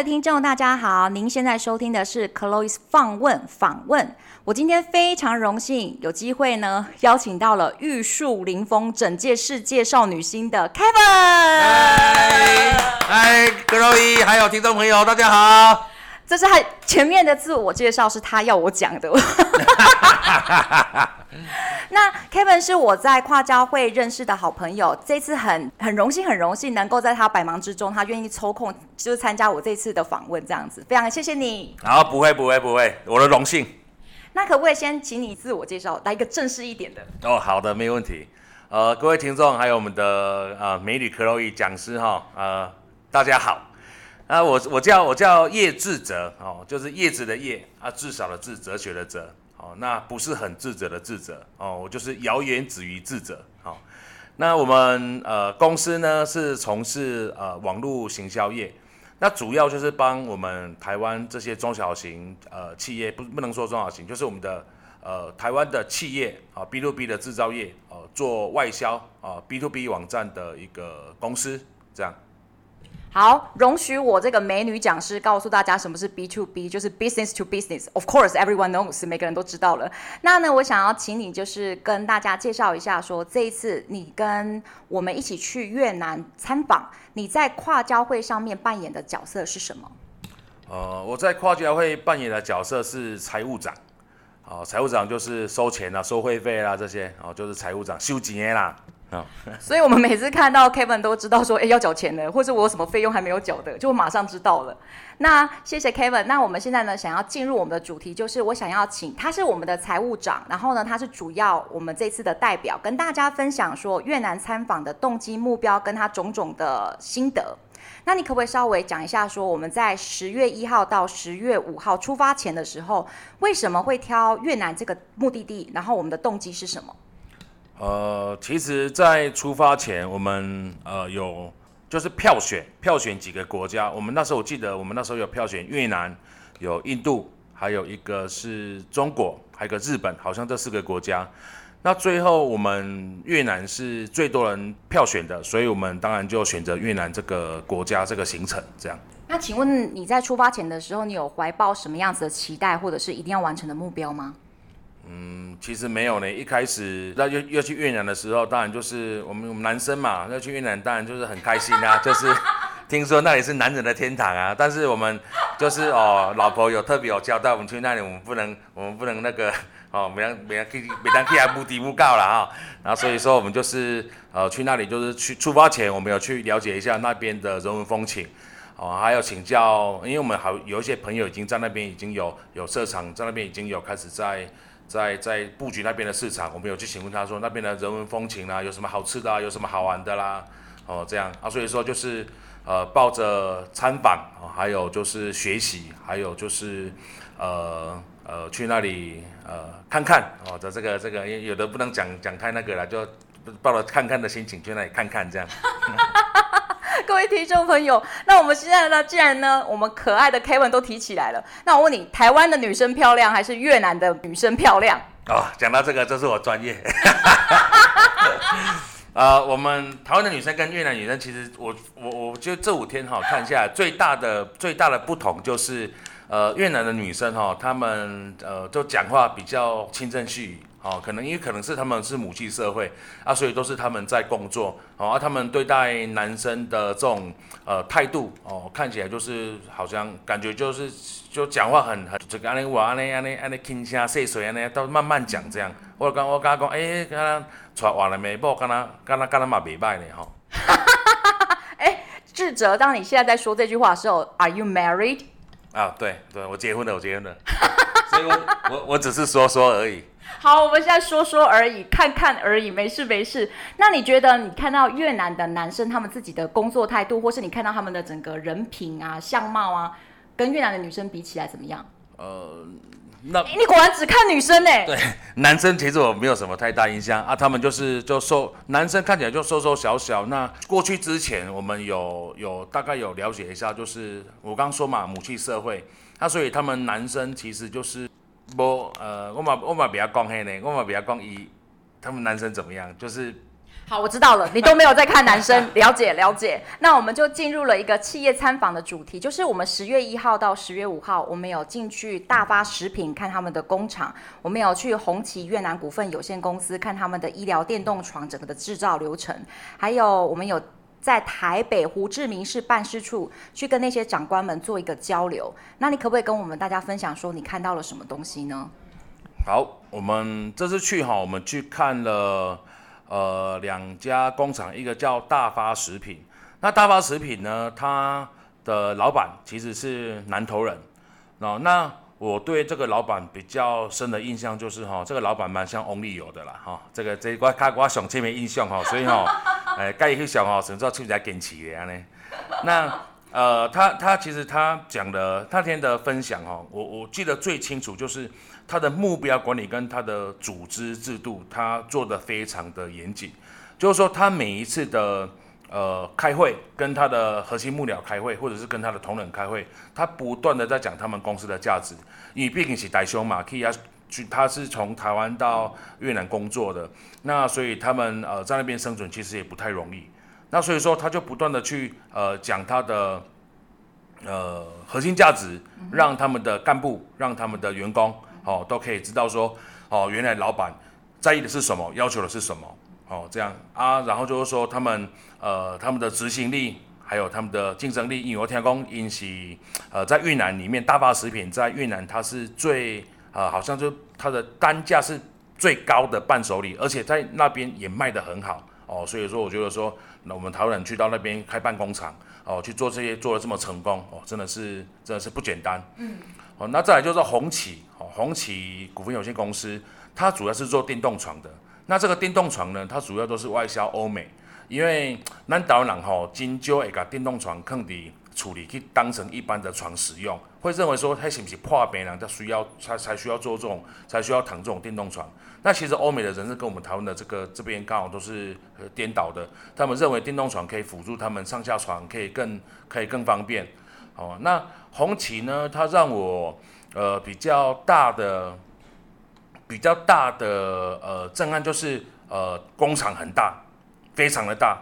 的听众，大家好，您现在收听的是 Chloe's 放问访问。我今天非常荣幸有机会呢，邀请到了玉树临风、整届世界少女心的 Kevin。嗨，Chloe，还有听众朋友，大家好。这是他前面的自我介绍，是他要我讲的。那 Kevin 是我在跨交会认识的好朋友，这次很很荣幸，很荣幸能够在他百忙之中，他愿意抽空就是参加我这次的访问，这样子，非常谢谢你。好，不会不会不会，我的荣幸。那可不可以先请你自我介绍，来一个正式一点的？哦，好的，没问题。呃，各位听众，还有我们的呃美女克洛伊讲师哈，呃，大家好。啊，我我叫我叫叶志哲哦，就是叶子的叶啊，至少的智，哲学的哲那不是很智者的智者哦，我就是谣言止于智者哦。那我们呃公司呢是从事呃网络行销业，那主要就是帮我们台湾这些中小型呃企业，不不能说中小型，就是我们的呃台湾的企业啊 B to B 的制造业哦、做外销啊 B to B 网站的一个公司这样。好，容许我这个美女讲师告诉大家什么是 B to B，就是 business to business。Of course, everyone knows，每个人都知道了。那呢，我想要请你就是跟大家介绍一下说，说这一次你跟我们一起去越南参访，你在跨交会上面扮演的角色是什么？呃，我在跨交会扮演的角色是财务长。哦，财务长就是收钱啊，收会费啦这些，哦，就是财务长收钱啦。所以，我们每次看到 Kevin 都知道说，哎，要缴钱的，或者我有什么费用还没有缴的，就马上知道了。那谢谢 Kevin。那我们现在呢，想要进入我们的主题，就是我想要请他是我们的财务长，然后呢，他是主要我们这次的代表，跟大家分享说越南参访的动机、目标跟他种种的心得。那你可不可以稍微讲一下，说我们在十月一号到十月五号出发前的时候，为什么会挑越南这个目的地？然后我们的动机是什么？呃，其实，在出发前，我们呃有就是票选票选几个国家。我们那时候我记得，我们那时候有票选越南、有印度，还有一个是中国，还有个日本，好像这四个国家。那最后我们越南是最多人票选的，所以我们当然就选择越南这个国家这个行程这样。那请问你在出发前的时候，你有怀抱什么样子的期待，或者是一定要完成的目标吗？嗯，其实没有呢。一开始那要要去越南的时候，当然就是我们我们男生嘛，要去越南当然就是很开心啊，就是听说那里是男人的天堂啊。但是我们就是哦，老婆有特别有交代，我们去那里我们不能我们不能那个哦，每当每当去每当去还不低不告了啊。然后所以说我们就是呃去那里就是去出发前，我们有去了解一下那边的人文风情哦，还有请教，因为我们好有一些朋友已经在那边已经有有设厂，在那边已经有开始在。在在布局那边的市场，我们有去询问他说那边的人文风情啦，有什么好吃的啊，有什么好玩的啦，哦这样啊，所以说就是呃抱着参访啊，还有就是学习，还有就是呃呃去那里呃看看哦的这个这个，有的不能讲讲太那个了，就抱着看看的心情去那里看看这样。各位听众朋友，那我们现在呢，既然呢，我们可爱的 Kevin 都提起来了，那我问你，台湾的女生漂亮还是越南的女生漂亮？哦，讲到这个，这是我专业。呃，我们台湾的女生跟越南女生，其实我我我觉得这五天哈、哦、看下，最大的最大的不同就是，呃，越南的女生哈、哦，她们呃就讲话比较轻声细。哦，可能因为可能是他们是母系社会啊，所以都是他们在工作。哦，啊，他们对待男生的这种呃态度哦，看起来就是好像感觉就是就讲话很很这个安尼话安尼安尼安尼轻声细碎安尼，都慢慢讲这样。我刚我刚刚讲，哎，刚刚传话了没？不，刚刚刚刚刚刚嘛没败呢哈。哎，智哲，当你现在在说这句话的时候，Are you married？啊，对对，我结婚了，我结婚了。所以我我我只是说说而已。好，我们现在说说而已，看看而已，没事没事。那你觉得你看到越南的男生他们自己的工作态度，或是你看到他们的整个人品啊、相貌啊，跟越南的女生比起来怎么样？呃，那你果然只看女生呢？对，男生其实我没有什么太大印象啊，他们就是就瘦，男生看起来就瘦瘦小小。那过去之前我们有有大概有了解一下，就是我刚说嘛，母系社会，那所以他们男生其实就是。不，呃，我嘛我嘛比较讲黑呢，我嘛比较讲以他们男生怎么样，就是好，我知道了，你都没有在看男生，了解了解。那我们就进入了一个企业参访的主题，就是我们十月一号到十月五号，我们有进去大发食品看他们的工厂，我们有去红旗越南股份有限公司看他们的医疗电动床整个的制造流程，还有我们有在台北胡志明市办事处去跟那些长官们做一个交流。那你可不可以跟我们大家分享说你看到了什么东西呢？好，我们这次去哈，我们去看了。呃，两家工厂，一个叫大发食品。那大发食品呢，它的老板其实是南投人。哦，那我对这个老板比较深的印象就是哈，这个老板蛮像翁立友的啦哈。这个这我看我上前面印象哈，所以哈，哎，该去想哈，甚至要出来坚持的呢。那呃，他他其实他讲的那天的分享哦，我我记得最清楚就是。他的目标管理跟他的组织制度，他做得非常的严谨。就是说，他每一次的呃开会，跟他的核心幕僚开会，或者是跟他的同仁开会，他不断的在讲他们公司的价值。因为毕竟是大兄嘛，可以啊，去他是从台湾到越南工作的，那所以他们呃在那边生存其实也不太容易。那所以说，他就不断的去呃讲他的呃核心价值，让他们的干部，让他们的员工。哦，都可以知道说，哦，原来老板在意的是什么，要求的是什么，哦，这样啊，然后就是说他们，呃，他们的执行力，还有他们的竞争力，因为我听讲，因是，呃，在越南里面，大发食品在越南它是最，呃，好像就它的单价是最高的伴手礼，而且在那边也卖得很好，哦，所以说我觉得说，那我们台湾人去到那边开办工厂，哦，去做这些做的这么成功，哦，真的是真的是不简单，嗯。哦，那再来就是红旗，哦，红旗股份有限公司，它主要是做电动床的。那这个电动床呢，它主要都是外销欧美，因为咱台湾人吼，真少会把电动床放伫处理去当成一般的床使用，会认为说，他是不是破病人才需要才才需要做这种，才需要躺这种电动床。那其实欧美的人是跟我们台湾的这个这边刚好都是颠倒的，他们认为电动床可以辅助他们上下床，可以更可以更方便。哦，那红旗呢？它让我呃比较大的比较大的呃震撼就是呃工厂很大，非常的大，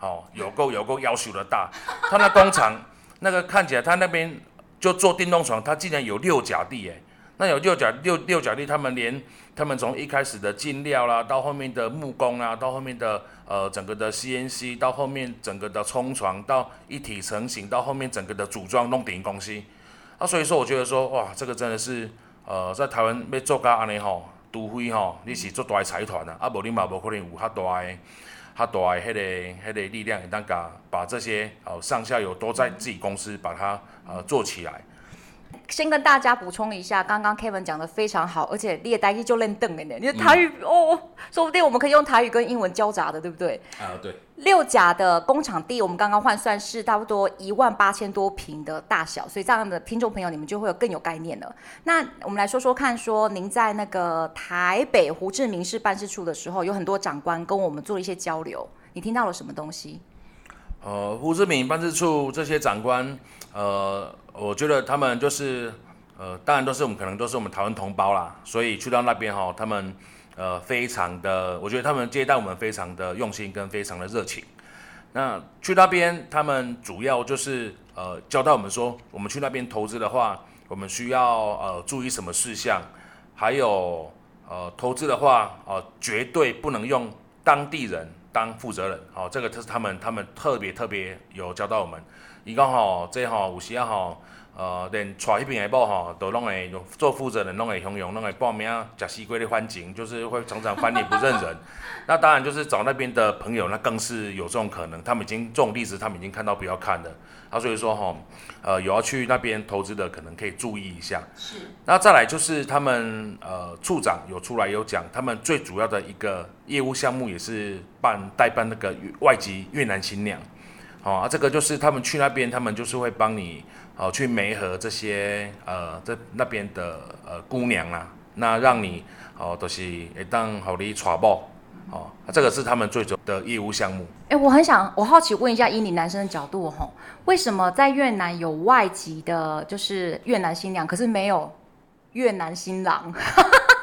哦、有够有够要求的大。他那工厂那个看起来，他那边就做电动床，它竟然有六甲地哎。那有六甲六六甲地，他们连他们从一开始的进料啦，到后面的木工啊，到后面的呃整个的 CNC，到后面整个的冲床，到一体成型，到后面整个的组装弄顶公司啊，所以说我觉得说哇，这个真的是呃在台湾要做到安尼吼，除非吼你是做大财团啊，啊无你嘛无可能有较大的较大的迄个迄个力量，当甲把这些哦上下游都在自己公司把它呃做起来。先跟大家补充一下，刚刚 Kevin 讲的非常好，而且你的台语就练邓的呢，你的台语、嗯、哦，说不定我们可以用台语跟英文交杂的，对不对？啊，对。六甲的工厂地，我们刚刚换算是差不多一万八千多平的大小，所以这样的听众朋友你们就会有更有概念了。那我们来说说看，说您在那个台北胡志明市办事处的时候，有很多长官跟我们做了一些交流，你听到了什么东西？呃，胡志明办事处这些长官，呃。我觉得他们就是，呃，当然都是我们可能都是我们台湾同胞啦，所以去到那边哈，他们呃非常的，我觉得他们接待我们非常的用心跟非常的热情。那去那边，他们主要就是呃交代我们说，我们去那边投资的话，我们需要呃注意什么事项，还有呃投资的话，呃绝对不能用当地人当负责人，好，这个是他们他们特别特别有教到我们。伊讲吼，这吼有时啊吼，呃，连带迄边的某吼，都拢会做负责人，拢会汹涌，拢会报名食西瓜的环境，就是会常常翻脸不认人。那当然就是找那边的朋友，那更是有这种可能。他们已经这种例子，他们已经看到不要看了。他、啊、所以说吼，呃，有要去那边投资的，可能可以注意一下。是。那再来就是他们呃处长有出来有讲，他们最主要的一个业务项目也是办代办那个外籍越南新娘。哦，啊，这个就是他们去那边，他们就是会帮你哦去媒合这些呃这那边的呃姑娘啊，那让你哦都、是会当好你娶某哦，这个是他们最主要的业务项目。哎，我很想，我好奇问一下，以你男生的角度吼，为什么在越南有外籍的，就是越南新娘，可是没有越南新郎？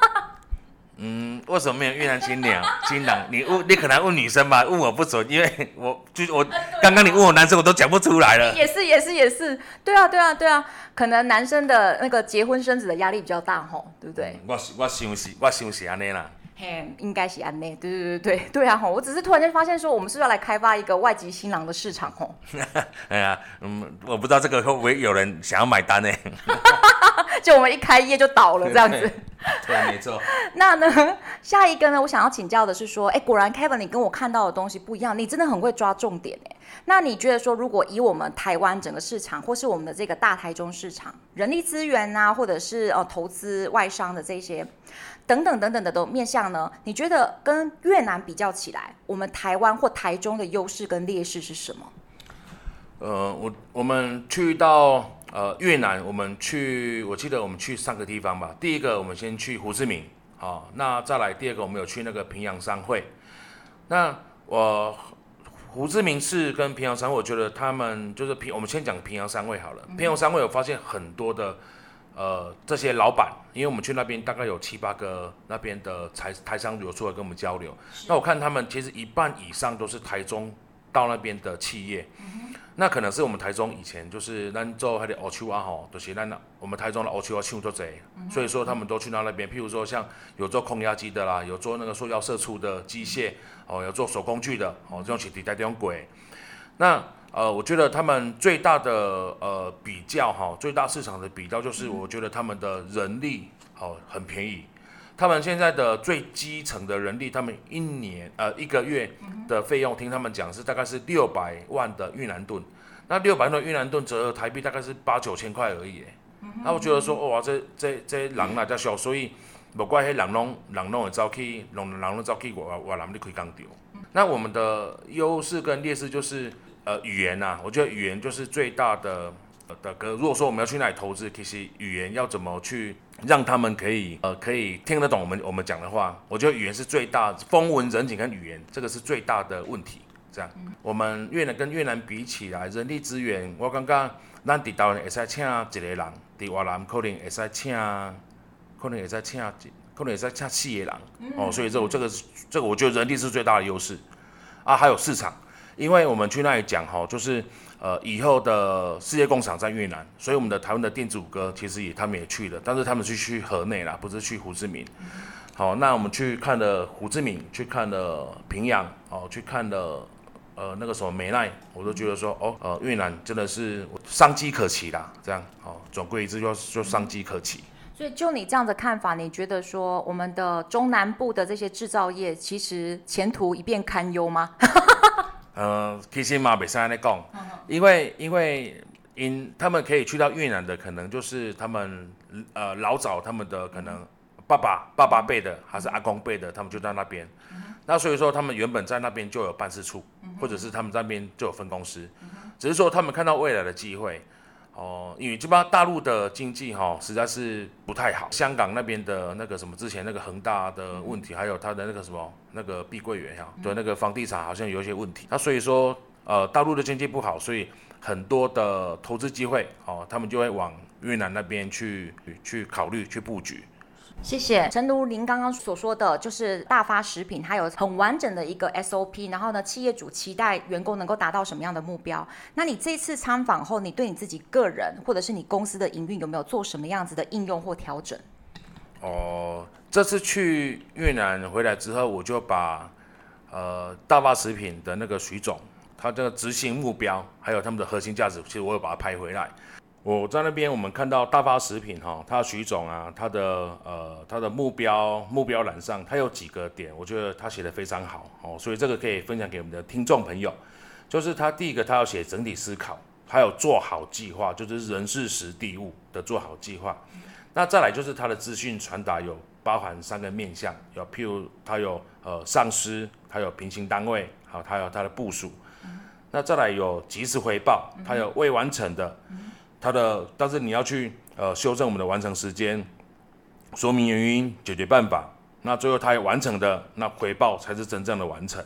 嗯，为什么没有越南新娘？新郎，你问你可能问女生吧，问我不准，因为我就我刚刚你问我男生，我都讲不出来了。也是也是也是，对啊对啊对啊，可能男生的那个结婚生子的压力比较大吼，对不对？我我想是，我想是安尼啦。嘿，应该是安内，对对对对 对啊！吼，我只是突然间发现说，我们是不是要来开发一个外籍新郎的市场？吼，哎呀，嗯，我不知道这个会不会有人想要买单呢？就我们一开业就倒了这样子。对，没错。那呢，下一个呢，我想要请教的是说，哎，果然 Kevin，你跟我看到的东西不一样，你真的很会抓重点哎。那你觉得说，如果以我们台湾整个市场，或是我们的这个大台中市场，人力资源啊，或者是呃投资外商的这些。等等等等的都面向呢？你觉得跟越南比较起来，我们台湾或台中的优势跟劣势是什么？呃，我我们去到呃越南，我们去，我记得我们去三个地方吧。第一个，我们先去胡志明，好、那再来第二个，我们有去那个平阳商会。那我、胡志明市跟平阳商会，我觉得他们就是平，我们先讲平阳商会好了。平阳商会，我发现很多的。呃，这些老板，因为我们去那边大概有七八个那边的台台商有出来跟我们交流，那我看他们其实一半以上都是台中到那边的企业，嗯、那可能是我们台中以前就是咱做还得奥丘啊吼，就是咱我们台中的奥丘啊抢做贼，嗯、所以说他们都去到那边，譬如说像有做空压机的啦，有做那个塑料射出的机械，哦，有做手工具的，哦，这种其实在这种轨，那。呃，我觉得他们最大的呃比较哈，最大市场的比较就是，我觉得他们的人力哦很便宜，他们现在的最基层的人力，他们一年呃一个月的费用，听他们讲是大概是六百万的越南盾，那六百万的越南盾折合台币大概是八九千块而已，那我觉得说哇，这这这人哪叫小，所以不怪黑人拢人拢会走去，人人拢走去我我南的开工厂，那我们的优势跟劣势就是。呃，语言呐、啊，我觉得语言就是最大的的个。如果说我们要去那里投资，其实语言要怎么去让他们可以呃可以听得懂我们我们讲的话，我觉得语言是最大风闻人情跟语言这个是最大的问题。这样，我们越南跟越南比起来，人力资源，我刚刚咱在台湾会使请一个人，在越南可能会使请，可能会使请，可能会使请四个人。哦，所以这我这个这个我觉得人力是最大的优势啊，还有市场。因为我们去那里讲哈，就是呃以后的世界工厂在越南，所以我们的台湾的电子五哥其实也他们也去了，但是他们是去河内啦，不是去胡志明。好，那我们去看了胡志明，去看了平阳，哦，去看了呃那个什么美奈，我都觉得说哦，呃越南真的是商机可期啦，这样，哦，总归一句就就商机可期。所以就你这样的看法，你觉得说我们的中南部的这些制造业其实前途一片堪忧吗？呃，其实嘛，袂使安尼讲，因为因为因他们可以去到越南的，可能就是他们呃老早他们的可能爸爸爸爸辈的，还是阿公辈的，他们就在那边。嗯、那所以说，他们原本在那边就有办事处，嗯、或者是他们在那边就有分公司，只是说他们看到未来的机会。哦，因为这边大陆的经济哈、哦、实在是不太好，香港那边的那个什么之前那个恒大的问题，还有他的那个什么那个碧桂园哈，的那个房地产好像有一些问题。那所以说，呃，大陆的经济不好，所以很多的投资机会哦，他们就会往越南那边去去考虑去布局。谢谢。诚如您刚刚所说的，就是大发食品，它有很完整的一个 SOP，然后呢，企业主期待员工能够达到什么样的目标？那你这次参访后，你对你自己个人或者是你公司的营运有没有做什么样子的应用或调整？哦，这次去越南回来之后，我就把呃大发食品的那个徐总，他的执行目标，还有他们的核心价值，其实我有把它拍回来。我在那边，我们看到大发食品哈，他徐总啊，他的呃他的目标目标栏上，他有几个点，我觉得他写的非常好哦，所以这个可以分享给我们的听众朋友。就是他第一个，他要写整体思考，还有做好计划，就是人事时地物的做好计划。那再来就是他的资讯传达有包含三个面向，有譬如他有呃上司，他有平行单位，好，他有他的部署。那再来有及时回报，他有未完成的。它的，但是你要去呃修正我们的完成时间，说明原因，解决办法，那最后它也完成的，那回报才是真正的完成。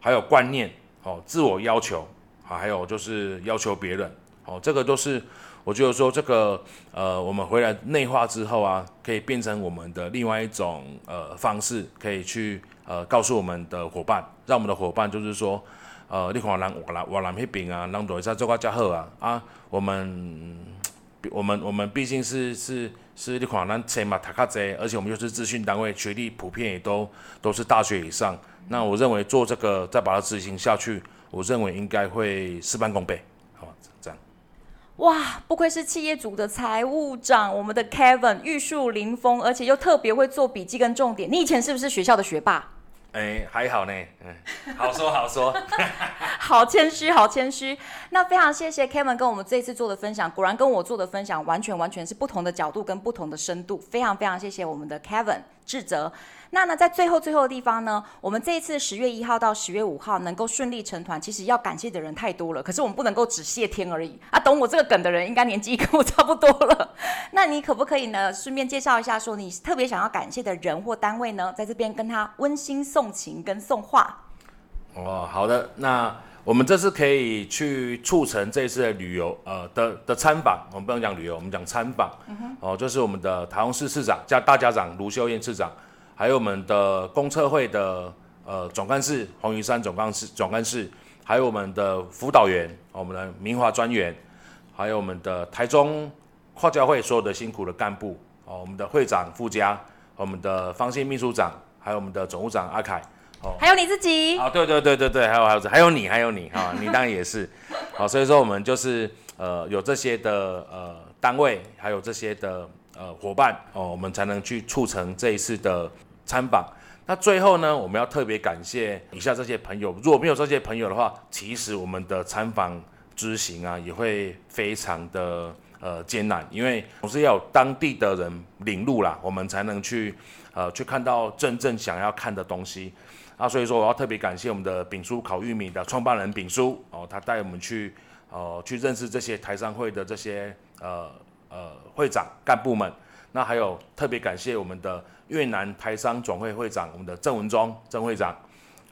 还有观念，哦，自我要求，啊，还有就是要求别人，哦，这个都是我觉得说这个呃，我们回来内化之后啊，可以变成我们的另外一种呃方式，可以去呃告诉我们的伙伴，让我们的伙伴就是说，呃，你看人我来我来那边啊，人都在做个较好啊啊，我们我们我们毕竟是是是你看咱钱嘛，读较济，而且我们又是资讯单位，学历普遍也都都是大学以上。那我认为做这个再把它执行下去，我认为应该会事半功倍。好，这样哇，不愧是企业组的财务长，我们的 Kevin 玉树临风，而且又特别会做笔记跟重点。你以前是不是学校的学霸？哎，还好呢，好 说好说，好谦虚，好谦虚。那非常谢谢 Kevin 跟我们这一次做的分享，果然跟我做的分享完全完全是不同的角度跟不同的深度。非常非常谢谢我们的 Kevin 智哲。那呢，在最后最后的地方呢，我们这一次十月一号到十月五号能够顺利成团，其实要感谢的人太多了。可是我们不能够只谢天而已啊！懂我这个梗的人，应该年纪跟我差不多了。那你可不可以呢，顺便介绍一下，说你特别想要感谢的人或单位呢，在这边跟他温馨送情跟送话。哦，好的。那我们这次可以去促成这次的旅游，呃的的参访。我们不能讲旅游，我们讲参访。嗯哼。哦，就是我们的台中市市长加大家长卢秀燕市长。还有我们的公测会的呃总干事黄云山总干事总干事，还有我们的辅导员，我们的明华专员，还有我们的台中跨教会所有的辛苦的干部，哦，我们的会长傅家，我们的方信秘书长，还有我们的总务长阿凯，哦，还有你自己，啊，对对对对对，还有还有还有你还有你哈，你当然也是，好，所以说我们就是呃有这些的呃单位，还有这些的。呃，伙伴哦，我们才能去促成这一次的参访。那最后呢，我们要特别感谢以下这些朋友。如果没有这些朋友的话，其实我们的参访之行啊，也会非常的呃艰难，因为总是要有当地的人领路啦，我们才能去呃去看到真正想要看的东西。啊，所以说我要特别感谢我们的炳叔烤玉米的创办人炳叔哦，他带我们去呃去认识这些台商会的这些呃。呃，会长干部们，那还有特别感谢我们的越南台商总会会长，我们的郑文忠郑会长，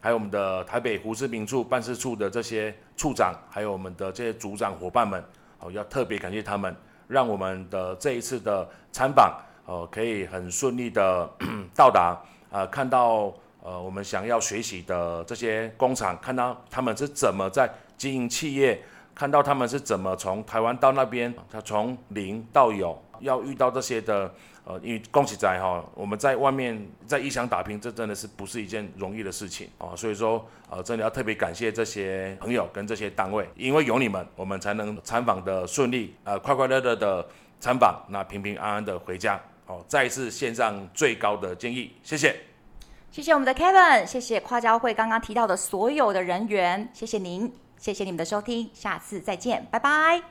还有我们的台北胡志明处办事处的这些处长，还有我们的这些组长伙伴们，哦，要特别感谢他们，让我们的这一次的参访，呃，可以很顺利的 到达，呃，看到呃我们想要学习的这些工厂，看到他们是怎么在经营企业。看到他们是怎么从台湾到那边，他从零到有，要遇到这些的，呃，因为恭喜在哈，我们在外面在异乡打拼，这真的是不是一件容易的事情啊，所以说，呃，真的要特别感谢这些朋友跟这些单位，因为有你们，我们才能参访的顺利，呃，快快乐乐的参访，那平平安安的回家，好，再一次献上最高的敬意，谢谢，谢谢我们的 Kevin，谢谢跨交会刚刚提到的所有的人员，谢谢您。谢谢你们的收听，下次再见，拜拜。